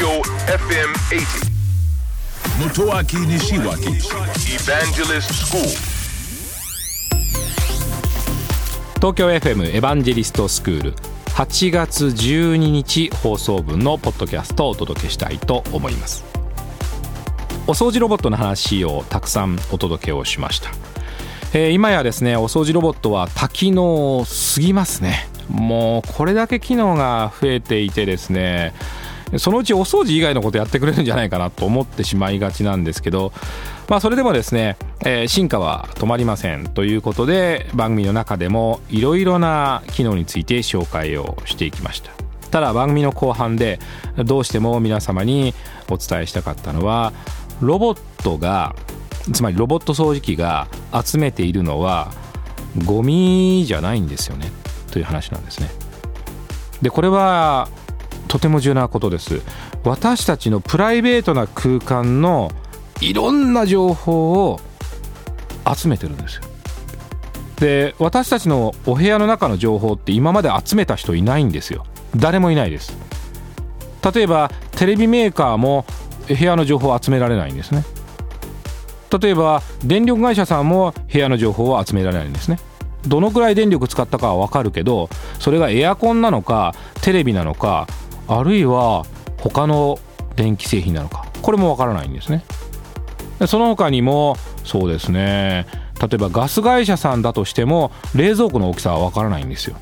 Tokyo FM 80. Motoaki Nishiwaki Evangelist School. 東京 FM エヴァンジェリストスクール8月12日放送分のポッドキャストをお届けしたいと思いますお掃除ロボットの話をたくさんお届けをしました、えー今やですねお掃除ロボットは多機能すぎますねもうこれだけ機能が増えていてですねそのうちお掃除以外のことやってくれるんじゃないかなと思ってしまいがちなんですけど、まあ、それでもですね、えー進化は止まりませんということで番組の中でもいろいろな機能について紹介をしていきました。ただ番組の後半でどうしても皆様にお伝えしたかったのはロボットがつまりロボット掃除機が集めているのはゴミじゃないんですよねという話なんですね。でこれはとても重要なことです。私たちのプライベートな空間のいろんな情報を集めてるんですよ。で私たちのお部屋の中の情報って今まで集めた人いないんですよ。誰もいないです。例えばテレビメーカーも部屋の情報を集められないんですね。例えば電力会社さんも部屋の情報を集められないんですね。どのくらい電力使ったかは分かるけどそれがエアコンなのかテレビなのかあるいは他の電気製品なのか。これも分からないんですね。でその他にもそうですね。例えばガス会社さんだとしても冷蔵庫の大きさは分からないんですよ。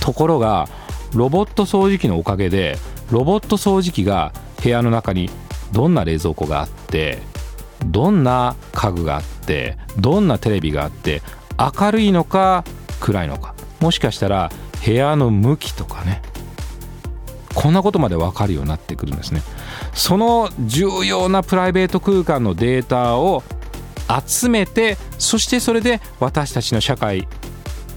ところがロボット掃除機のおかげでロボット掃除機が部屋の中にどんな冷蔵庫があってどんな家具があってどんなテレビがあって明るいのか暗いのか。もしかしたら部屋の向きとかね。こんなことまで分かるようになってくるんですね。その重要なプライベート空間のデータを集めてそしてそれで私たちの社会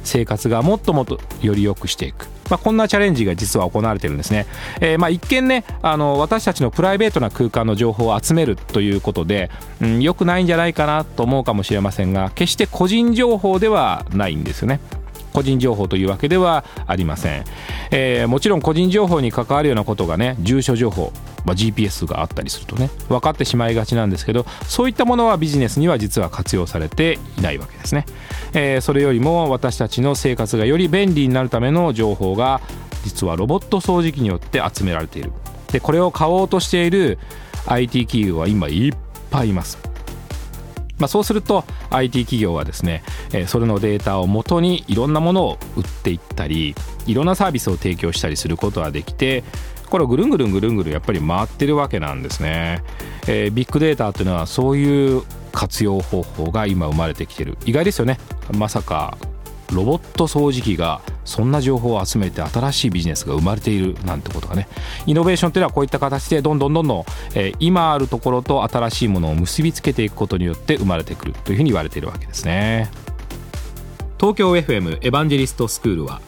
生活がもっともっとより良くしていく、まあ、こんなチャレンジが実は行われてるんですね、えーまあ一見ねあの私たちのプライベートな空間の情報を集めるということで、うん、良くないんじゃないかなと思うかもしれませんが決して個人情報ではないんですよね。個人情報というわけではありません、えーもちろん個人情報に関わるようなことがね住所情報、まあ、GPS があったりするとね分かってしまいがちなんですけどそういったものはビジネスには実は活用されていないわけですね、えーそれよりも私たちの生活がより便利になるための情報が実はロボット掃除機によって集められている。でこれを買おうとしている IT 企業は今いっぱいいます。まあ、そうすると IT 企業はですね、えーそれのデータを元にいろんなものを売っていったりいろんなサービスを提供したりすることができてこれをぐるんぐるんぐるんぐるんやっぱり回ってるわけなんですね、えービッグデータというのはそういう活用方法が今生まれてきてる。意外ですよね。まさかロボット掃除機がそんな情報を集めて新しいビジネスが生まれているなんてことがねイノベーションというのはこういった形でどんどんどんどん、えー今あるところと新しいものを結びつけていくことによって生まれてくるというふうに言われているわけですね。東京 FM エヴァンジェリストスクールは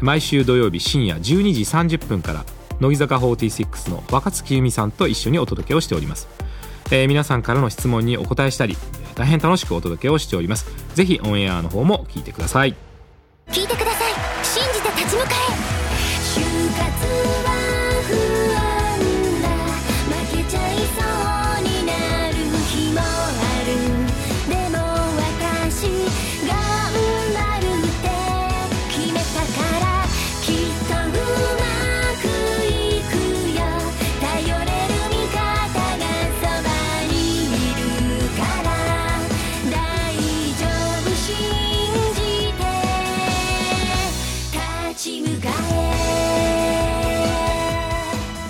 毎週土曜日深夜12時30分から乃木坂46の若月由美さんと一緒にお届けをしております。えー皆さんからの質問にお答えしたり大変楽しくお届けをしております。ぜひオンエアの方も聞いてください。立ち向かえ。就活